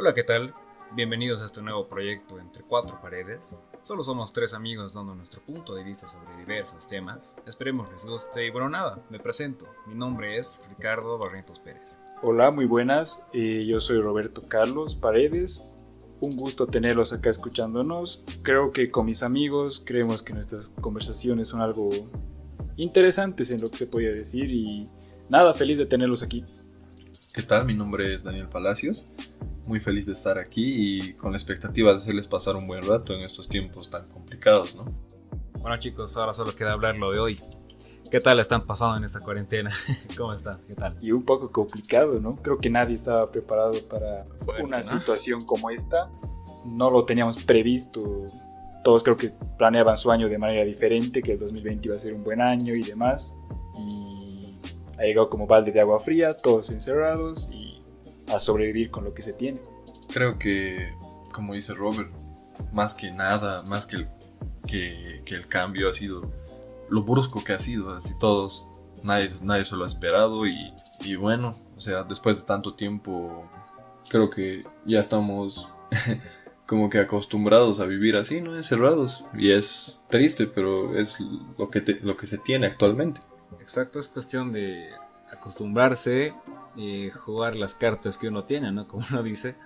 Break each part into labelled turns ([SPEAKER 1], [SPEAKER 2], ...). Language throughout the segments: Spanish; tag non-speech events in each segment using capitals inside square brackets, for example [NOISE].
[SPEAKER 1] Hola, ¿qué tal? Bienvenidos a este nuevo proyecto Entre Cuatro Paredes. Solo somos tres amigos dando nuestro punto de vista sobre diversos temas. Esperemos les guste y bueno, nada, me presento. Mi nombre es Ricardo Barrientos Pérez.
[SPEAKER 2] Hola, muy buenas. Eh, yo soy Roberto Carlos Paredes. Un gusto tenerlos acá escuchándonos. Creo que con mis amigos creemos que nuestras conversaciones son algo interesantes en lo que se podía decir y nada, feliz de tenerlos aquí.
[SPEAKER 3] ¿Qué tal? Mi nombre es Daniel Palacios muy feliz de estar aquí y con la expectativa de hacerles pasar un buen rato en estos tiempos tan complicados, ¿no?
[SPEAKER 1] Bueno chicos, ahora solo queda hablar lo de hoy. ¿Qué tal están pasando en esta cuarentena? [LAUGHS] ¿Cómo están? ¿Qué tal?
[SPEAKER 2] Y un poco complicado, ¿no? Creo que nadie estaba preparado para una situación como esta. No lo teníamos previsto. Todos creo que planeaban su año de manera diferente, que el 2020 iba a ser un buen año y demás. Y ha llegado como balde de agua fría, todos encerrados y a sobrevivir con lo que se tiene.
[SPEAKER 3] Creo que, como dice Robert, más que nada, más que el, que, el cambio ha sido lo brusco que ha sido, así todos, nadie, nadie se lo ha esperado y, y bueno, o sea, después de tanto tiempo, creo que ya estamos [LAUGHS] como que acostumbrados a vivir así, ¿no? Encerrados. Y es triste, pero es lo que, lo que se tiene actualmente.
[SPEAKER 1] Exacto, es cuestión de acostumbrarse jugar las cartas que uno tiene, ¿no? [LAUGHS] Como uno dice.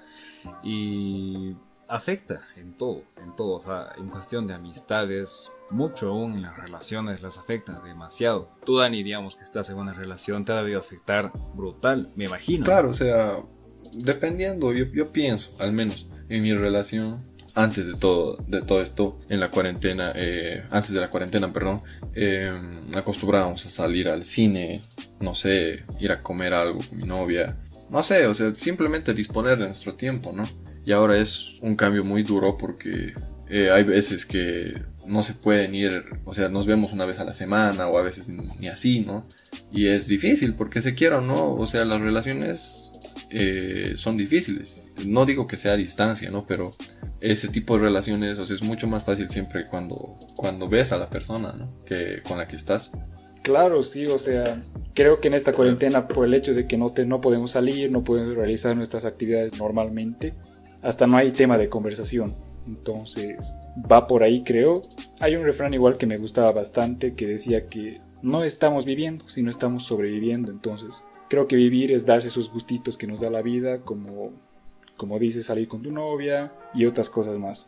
[SPEAKER 1] Y afecta en todo, en todo. O sea, en cuestión de amistades, mucho aún en las relaciones las afecta demasiado. Tú, Dani, digamos que estás en una relación, te ha debido afectar brutal, me imagino.
[SPEAKER 3] Claro, o sea, dependiendo, yo, yo pienso, al menos, en mi relación, antes de todo, de todo esto, en la cuarentena, eh, antes de la cuarentena, perdón, eh, acostumbrábamos a salir al cine, no sé, ir a comer algo con mi novia, no sé, o sea, simplemente disponer de nuestro tiempo, ¿no? Y ahora es un cambio muy duro porque eh, hay veces que no se pueden ir, o sea, nos vemos una vez a la semana o a veces ni así, ¿no? Y es difícil porque se quiera no, o sea, las relaciones eh, son difíciles. No digo que sea a distancia, ¿no? Pero ese tipo de relaciones, o sea, es mucho más fácil siempre cuando, cuando ves a la persona, ¿no? Que con la que estás.
[SPEAKER 2] Claro, sí, o sea, creo que en esta cuarentena, por el hecho de que no, te, no podemos salir, no podemos realizar nuestras actividades normalmente, hasta no hay tema de conversación. Entonces, va por ahí, creo. Hay un refrán igual que me gustaba bastante que decía que no estamos viviendo, sino estamos sobreviviendo. Entonces, creo que vivir es darse esos gustitos que nos da la vida, como, como dices, salir con tu novia y otras cosas más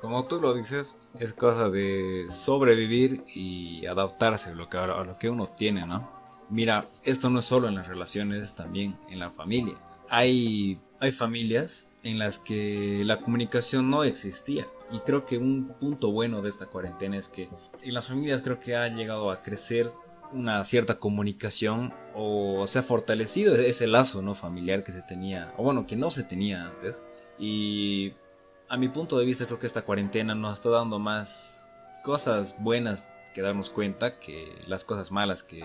[SPEAKER 1] como tú lo dices, es cosa de sobrevivir y adaptarse a lo que, a lo que uno tiene, ¿no? Mira, esto no es solo en las relaciones, es también en la familia. Hay, hay familias en las que la comunicación no existía. Y creo que un punto bueno de esta cuarentena es que en las familias creo que ha llegado a crecer una cierta comunicación o se ha fortalecido ese lazo no familiar que se tenía, o bueno, que no se tenía antes. Y a mi punto de vista creo que esta cuarentena nos está dando más cosas buenas que darnos cuenta que las cosas malas que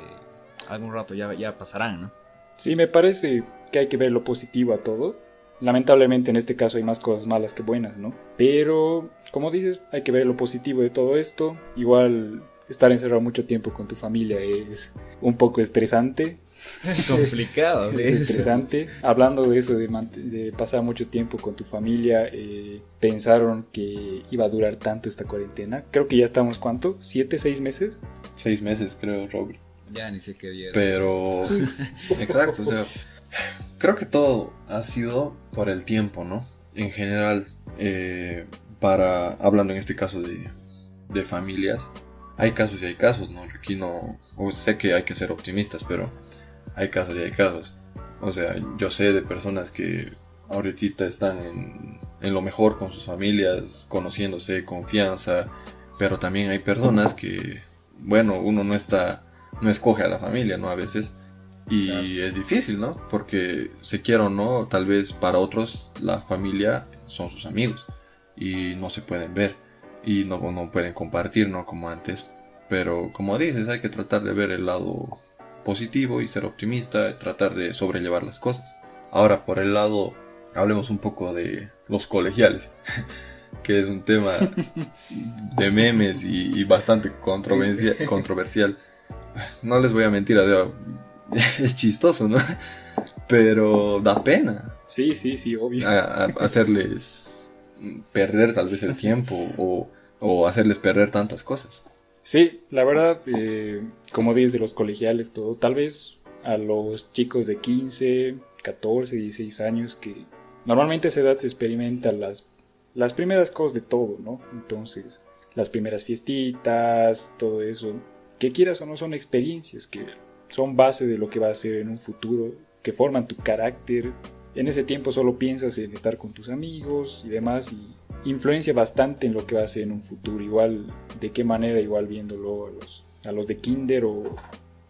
[SPEAKER 1] algún rato ya, ya pasarán, ¿no?
[SPEAKER 2] Sí, me parece que hay que ver lo positivo a todo. Lamentablemente en este caso hay más cosas malas que buenas, ¿no? Pero, como dices, hay que ver lo positivo de todo esto. Igual estar encerrado mucho tiempo con tu familia es un poco estresante,
[SPEAKER 1] es complicado, [LAUGHS]
[SPEAKER 2] es interesante. Hablando de eso, de, pasar mucho tiempo con tu familia, eh, pensaron que iba a durar tanto esta cuarentena. Creo que ya estamos, ¿cuánto? ¿Siete, seis meses?
[SPEAKER 3] Seis meses, creo, Robert.
[SPEAKER 1] Ya ni sé qué día.
[SPEAKER 3] Pero, [LAUGHS] exacto, o sea, creo que todo ha sido por el tiempo, ¿no? En general, eh, para, hablando en este caso de, de familias, hay casos y hay casos, ¿no? Aquí no, sé que hay que ser optimistas, pero hay casos y hay casos. O sea, yo sé de personas que ahorita están en, en lo mejor con sus familias, conociéndose, confianza, pero también hay personas que, bueno, uno no está, no escoge a la familia, ¿no? A veces. Y es difícil, ¿no? Porque se quiera o no, tal vez para otros la familia son sus amigos y no se pueden ver y no, no pueden compartir, ¿no? Como antes. Pero como dices, hay que tratar de ver el lado positivo y ser optimista, tratar de sobrellevar las cosas. Ahora, por el lado, hablemos un poco de los colegiales, [LAUGHS] que es un tema de memes y, bastante controversial. No les voy a mentir, [LAUGHS] es chistoso, ¿no? Pero da pena.
[SPEAKER 2] Sí, sí, sí, obvio.
[SPEAKER 3] A, hacerles perder tal vez el tiempo o, o, hacerles perder tantas cosas.
[SPEAKER 2] Sí, la verdad, eh, como dices de los colegiales, todo, tal vez a los chicos de 15, 14, 16 años que normalmente a esa edad se experimentan las, las primeras cosas de todo, ¿no? Entonces, las primeras fiestitas, todo eso, que quieras o no son experiencias que son base de lo que va a ser en un futuro, que forman tu carácter. En ese tiempo solo piensas en estar con tus amigos y demás y influencia bastante en lo que va a ser en un futuro. Igual, de qué manera, igual viéndolo a los, a los de kinder o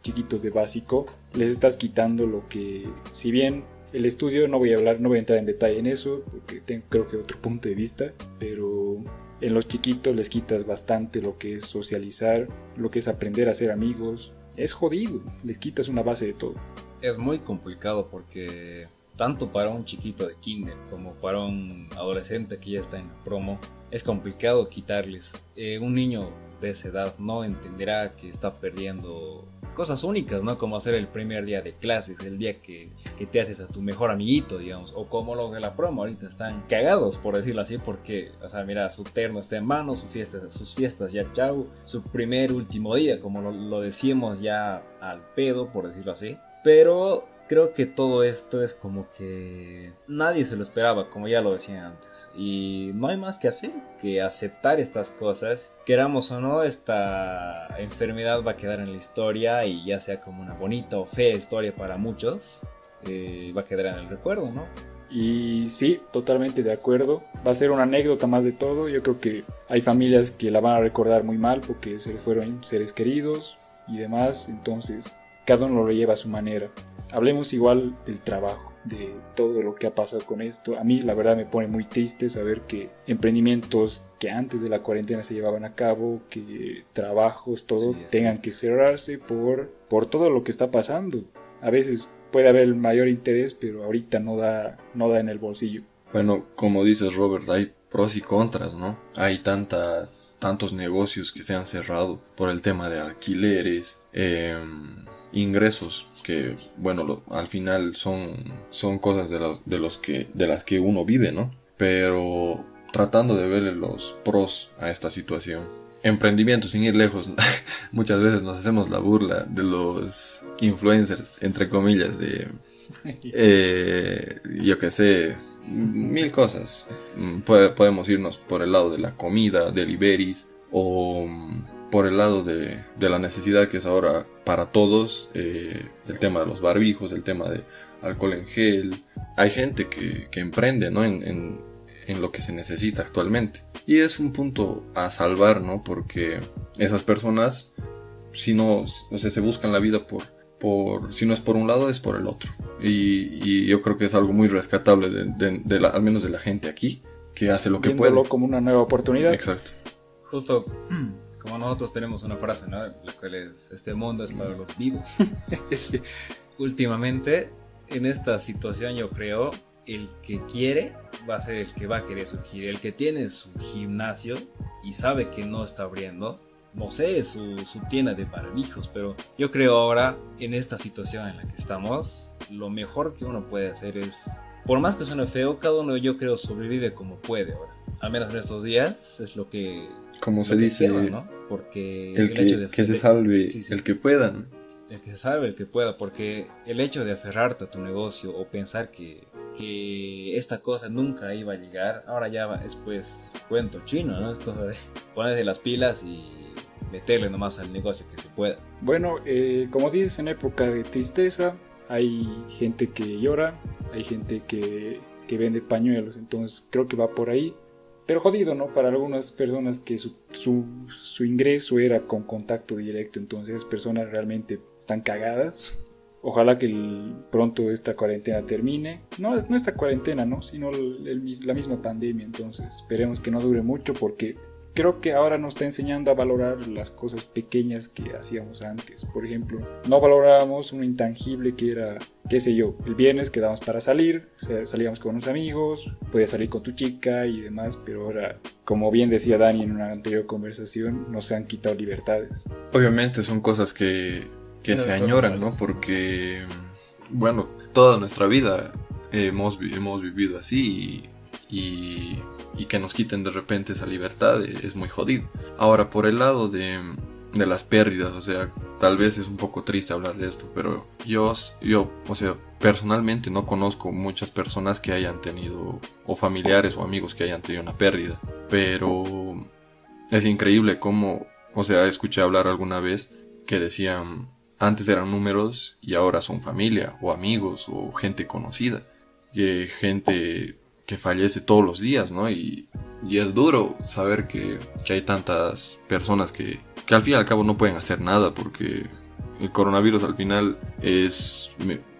[SPEAKER 2] chiquitos de básico, les estás quitando lo que, si bien el estudio no voy a hablar, no voy a entrar en detalle en eso, porque tengo creo que otro punto de vista, pero en los chiquitos les quitas bastante lo que es socializar, lo que es aprender a ser amigos. Es jodido, les quitas una base de todo.
[SPEAKER 1] Es muy complicado porque tanto para un chiquito de kinder como para un adolescente que ya está en promo, es complicado quitarles. Eh, un niño de esa edad no entenderá que está perdiendo cosas únicas, ¿no? Como hacer el primer día de clases, el día que, que, te haces a tu mejor amiguito, digamos, o como los de la promo ahorita están cagados, por decirlo así, porque, o sea, mira, su terno está en mano, su fiesta, sus fiestas ya chau, su primer último día, como lo, lo decíamos ya al pedo, por decirlo así. Pero creo que todo esto es como que nadie se lo esperaba, como ya lo decía antes. Y no hay más que hacer que aceptar estas cosas. Queramos o no, esta enfermedad va a quedar en la historia y ya sea como una bonita o fea historia para muchos, eh, va a quedar en el recuerdo, ¿no?
[SPEAKER 2] Y sí, totalmente de acuerdo. Va a ser una anécdota más de todo. Yo creo que hay familias que la van a recordar muy mal porque se le fueron seres queridos y demás. Entonces, cada uno lo lleva a su manera hablemos igual del trabajo, de todo lo que ha pasado con esto. A mí la verdad me pone muy triste saber que emprendimientos que antes de la cuarentena se llevaban a cabo, que trabajos, todo, tengan que cerrarse por, por todo lo que está pasando. A veces puede haber el mayor interés, pero ahorita no da, no da en el bolsillo.
[SPEAKER 3] Bueno, como dices Robert, hay pros y contras, ¿no? Hay tantas, tantos negocios que se han cerrado por el tema de alquileres, eh, ingresos que bueno al final son son cosas de las de los que de las que uno vive no pero tratando de verle los pros a esta situación. Emprendimientos sin ir lejos [LAUGHS] muchas veces nos hacemos la burla de los influencers entre comillas de [LAUGHS] eh, yo que sé mil cosas. Mm, podemos irnos por el lado de la comida deliveries o por el lado de, la necesidad que es ahora para todos, eh, el tema de los barbijos, el tema de alcohol en gel. Hay gente que, emprende ¿no? en, lo que se necesita actualmente. Y es un punto a salvar, ¿no? Porque esas personas, si no, o sea, se buscan la vida por, por, si no es por un lado, es por el otro. Y, yo creo que es algo muy rescatable, de, al menos de la gente aquí, que hace lo que puede.
[SPEAKER 2] como una nueva oportunidad.
[SPEAKER 3] Exacto.
[SPEAKER 1] Justo [CLEARS THROAT] como nosotros tenemos una frase, ¿no? La cual es, este mundo es para los vivos. [LAUGHS] Últimamente, en esta situación yo creo, el que quiere va a ser el que va a querer surgir. El que tiene su gimnasio y sabe que no está abriendo, no sé, su, su tienda de barbijos, pero yo creo ahora, en esta situación en la que estamos, lo mejor que uno puede hacer es, por más que suene feo, cada uno yo creo sobrevive como puede ahora. Al menos en estos días es lo que
[SPEAKER 3] como se dice,
[SPEAKER 1] ¿no? Porque
[SPEAKER 3] el, que, de, que, se salve, el que pueda, ¿no?
[SPEAKER 1] El que se salve, el que pueda, porque el hecho de aferrarte a tu negocio o pensar que, que esta cosa nunca iba a llegar, ahora ya es pues cuento chino, ¿no? Es cosa de [LAUGHS] ponerse las pilas y meterle nomás al negocio que se pueda.
[SPEAKER 2] Bueno, eh, como dices, en época de tristeza hay gente que llora, hay gente que, que vende pañuelos, entonces creo que va por ahí pero jodido, ¿no? Para algunas personas que su, su, ingreso era con contacto directo, entonces personas realmente están cagadas. Ojalá que pronto esta cuarentena termine. No, no esta cuarentena, ¿no? Sino la misma pandemia, entonces esperemos que no dure mucho porque creo que ahora nos está enseñando a valorar las cosas pequeñas que hacíamos antes. Por ejemplo, no valorábamos un intangible que era, qué sé yo, el viernes quedábamos para salir, salíamos con unos amigos, podías salir con tu chica y demás, pero ahora, como bien decía Dani en una anterior conversación, nos han quitado libertades.
[SPEAKER 3] Obviamente son cosas que, que se añoran, ¿no? Porque, bueno, toda nuestra vida hemos, hemos vivido así y, y, que nos quiten de repente esa libertad es muy jodido. Ahora, por el lado de, de las pérdidas, o sea, tal vez es un poco triste hablar de esto, pero yo, yo, o sea, personalmente no conozco muchas personas que hayan tenido, o familiares o amigos que hayan tenido una pérdida, pero es increíble cómo, o sea, escuché hablar alguna vez que decían, antes eran números y ahora son familia, o amigos, o gente conocida, que gente que fallece todos los días, ¿no? Y, y es duro saber que, que hay tantas personas que, que al fin y al cabo no pueden hacer nada porque el coronavirus al final es,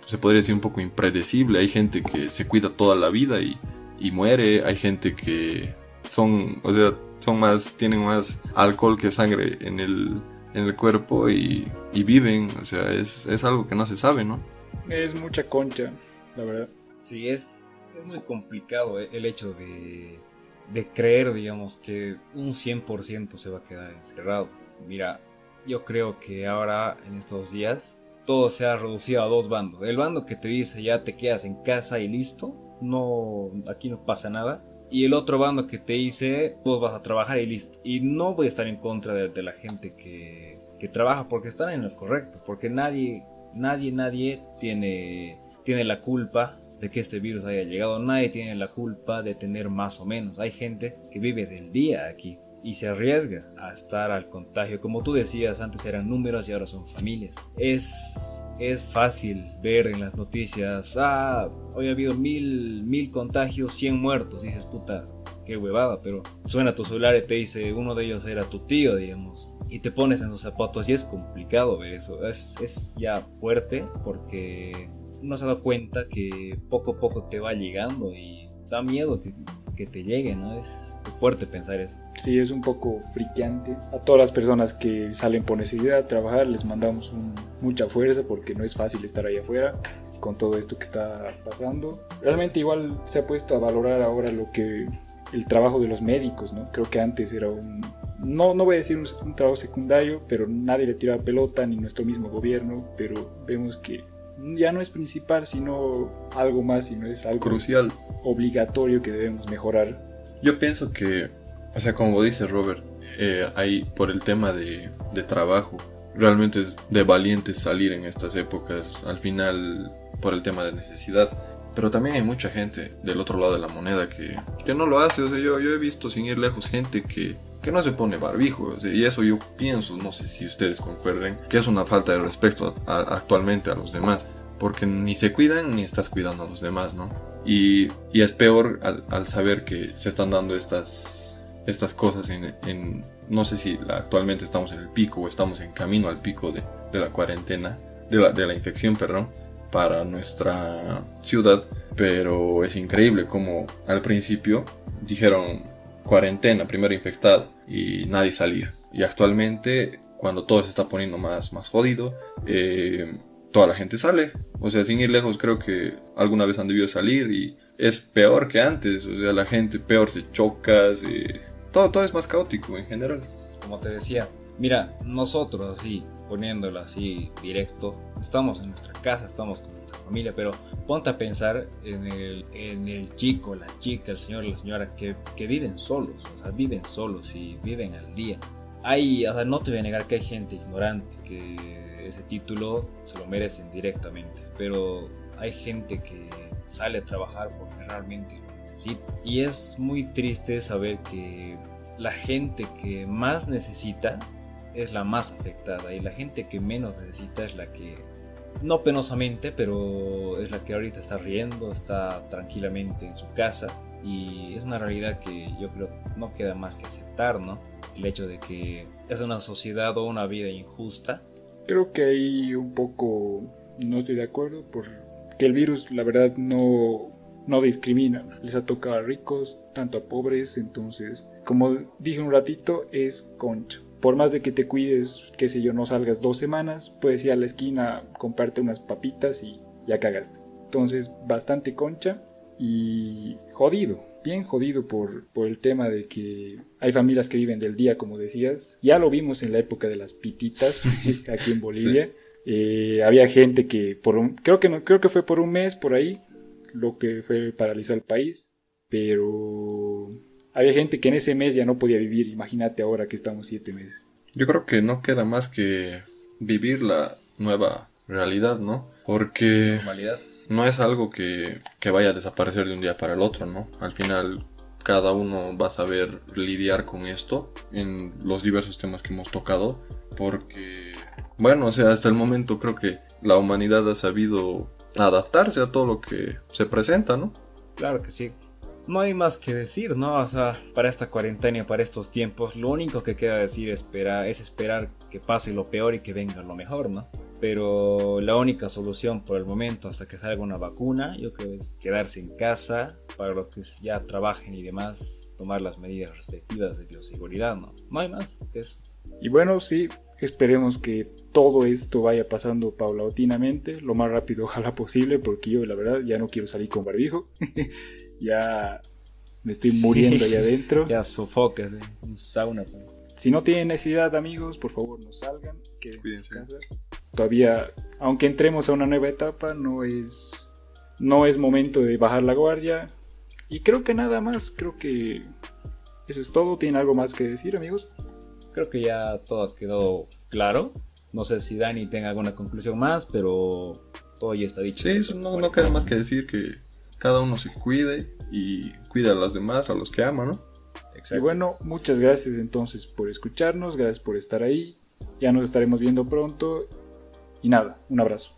[SPEAKER 3] se podría decir un poco impredecible. Hay gente que se cuida toda la vida y, y muere, hay gente que son, o sea, son más, tienen más alcohol que sangre en el, en el cuerpo y, y viven, o sea, es, es, algo que no se sabe, ¿no?
[SPEAKER 2] Es mucha concha, la verdad.
[SPEAKER 1] Sí, es, es muy complicado eh, el hecho de, de creer, digamos, que un 100% se va a quedar encerrado Mira, yo creo que ahora en estos días todo se ha reducido a dos bandos. El bando que te dice ya te quedas en casa y listo, no aquí no pasa nada. Y el otro bando que te dice vos vas a trabajar y listo. Y no voy a estar en contra de, la gente que, que, trabaja porque están en el correcto. Porque nadie, nadie, nadie tiene, tiene la culpa de que este virus haya llegado. Nadie tiene la culpa de tener más o menos. Hay gente que vive del día aquí y se arriesga a estar al contagio. Como tú decías, antes eran números y ahora son familias. Es, es fácil ver en las noticias, ah, hoy ha habido mil, mil contagios, 100 muertos. dices, puta, qué huevada, pero suena tu celular y te dice, uno de ellos era tu tío, digamos. Y te pones en los zapatos y es complicado ver eso. Es, es ya fuerte porque no se da cuenta que poco a poco te va llegando y da miedo que, que te llegue, ¿no? Es, fuerte pensar eso.
[SPEAKER 2] Sí, es un poco friqueante. A todas las personas que salen por necesidad a trabajar les mandamos mucha fuerza porque no es fácil estar ahí afuera con todo esto que está pasando. Realmente igual se ha puesto a valorar ahora lo que el trabajo de los médicos, ¿no? Creo que antes era un no, no voy a decir un, un, trabajo secundario, pero nadie le tiraba pelota, ni nuestro mismo gobierno, pero vemos que ya no es principal, sino algo más, sino es algo
[SPEAKER 3] crucial,
[SPEAKER 2] obligatorio que debemos mejorar
[SPEAKER 3] yo pienso que, o sea, como dice Robert, eh, hay por el tema de, de trabajo, realmente es de valientes salir en estas épocas, al final por el tema de necesidad. Pero también hay mucha gente del otro lado de la moneda que, que no lo hace. O sea, yo, yo he visto sin ir lejos gente que, que no se pone barbijo. y eso yo pienso, no sé si ustedes concuerden, que es una falta de respeto actualmente a los demás. Porque ni se cuidan ni estás cuidando a los demás, ¿no? Y, es peor al, saber que se están dando estas, estas cosas en, no sé si actualmente estamos en el pico o estamos en camino al pico de, la cuarentena, de la, de la infección, perdón, para nuestra ciudad, pero es increíble como al principio dijeron cuarentena, primero infectado y nadie salía. Y actualmente, cuando todo se está poniendo más, más jodido, eh, toda la gente sale. O sea, sin ir lejos, creo que alguna vez han debido salir y es peor que antes. O sea, la gente peor se choca, todo, todo es más caótico en general.
[SPEAKER 1] Como te decía, mira, nosotros así, poniéndolo así directo, estamos en nuestra casa, estamos con familia, pero ponte a pensar en el, en el chico, la chica, el señor, la señora que, que viven solos, o sea, viven solos y viven al día. Hay, o sea, no te voy a negar que hay gente ignorante que ese título se lo merecen directamente, pero hay gente que sale a trabajar porque realmente lo necesita. Y es muy triste saber que la gente que más necesita es la más afectada y la gente que menos necesita es la que, no penosamente, pero es la que ahorita está riendo, está tranquilamente en su casa y es una realidad que yo creo no queda más que aceptar, ¿no? El hecho de que es una sociedad o una vida injusta
[SPEAKER 2] Creo que ahí un poco no estoy de acuerdo porque el virus la verdad no, no discrimina, les ha tocado a ricos, tanto a pobres, entonces como dije un ratito es concha. Por más de que te cuides, qué sé yo, no salgas dos semanas, puedes ir a la esquina, comprarte unas papitas y ya cagaste. Entonces, bastante concha y jodido, bien jodido por, por, el tema de que hay familias que viven del día, como decías. Ya lo vimos en la época de las pititas [LAUGHS] aquí en Bolivia. Eh, había gente que por un, creo que no, creo que fue por un mes por ahí, lo que fue paralizar el país, pero había gente que en ese mes ya no podía vivir, imagínate ahora que estamos siete meses.
[SPEAKER 3] Yo creo que no queda más que vivir la nueva realidad, ¿no? Porque
[SPEAKER 1] Normalidad.
[SPEAKER 3] no es algo que, que vaya a desaparecer de un día para el otro, ¿no? Al final cada uno va a saber lidiar con esto en los diversos temas que hemos tocado, porque, bueno, o sea, hasta el momento creo que la humanidad ha sabido adaptarse a todo lo que se presenta, ¿no?
[SPEAKER 1] Claro que sí. No hay más que decir, ¿no? O sea, para esta cuarentena para estos tiempos, lo único que queda decir espera, es esperar que pase lo peor y que venga lo mejor, ¿no? Pero la única solución por el momento, hasta que salga una vacuna, yo creo es quedarse en casa, para los que ya trabajen y demás, tomar las medidas respectivas de bioseguridad, ¿no? No hay más que eso.
[SPEAKER 2] Y bueno, sí, esperemos que todo esto vaya pasando paulatinamente, lo más rápido ojalá posible, porque yo la verdad ya no quiero salir con barbijo. [LAUGHS] ya me estoy muriendo
[SPEAKER 1] Sí.
[SPEAKER 2] allá adentro. [LAUGHS]
[SPEAKER 1] Ya sofocas, ¿eh? un sauna. pues.
[SPEAKER 2] Si no tienen necesidad, amigos, por favor no salgan, en
[SPEAKER 3] Cuídense.
[SPEAKER 2] casa. Todavía, aunque entremos a una nueva etapa, no es, no es momento de bajar la guardia. Y creo que nada más, creo que eso es todo. ¿Tienen algo más que decir, amigos?
[SPEAKER 1] Creo que ya todo quedó claro. No sé si Dani tenga alguna conclusión más, pero todo ya está dicho.
[SPEAKER 3] Sí, eso no, no queda más que decir que cada uno se cuide y cuida a los demás, a los que ama, ¿no?
[SPEAKER 1] Exacto.
[SPEAKER 2] Y bueno, muchas gracias entonces por escucharnos, gracias por estar ahí. Ya nos estaremos viendo pronto. Y nada, un abrazo.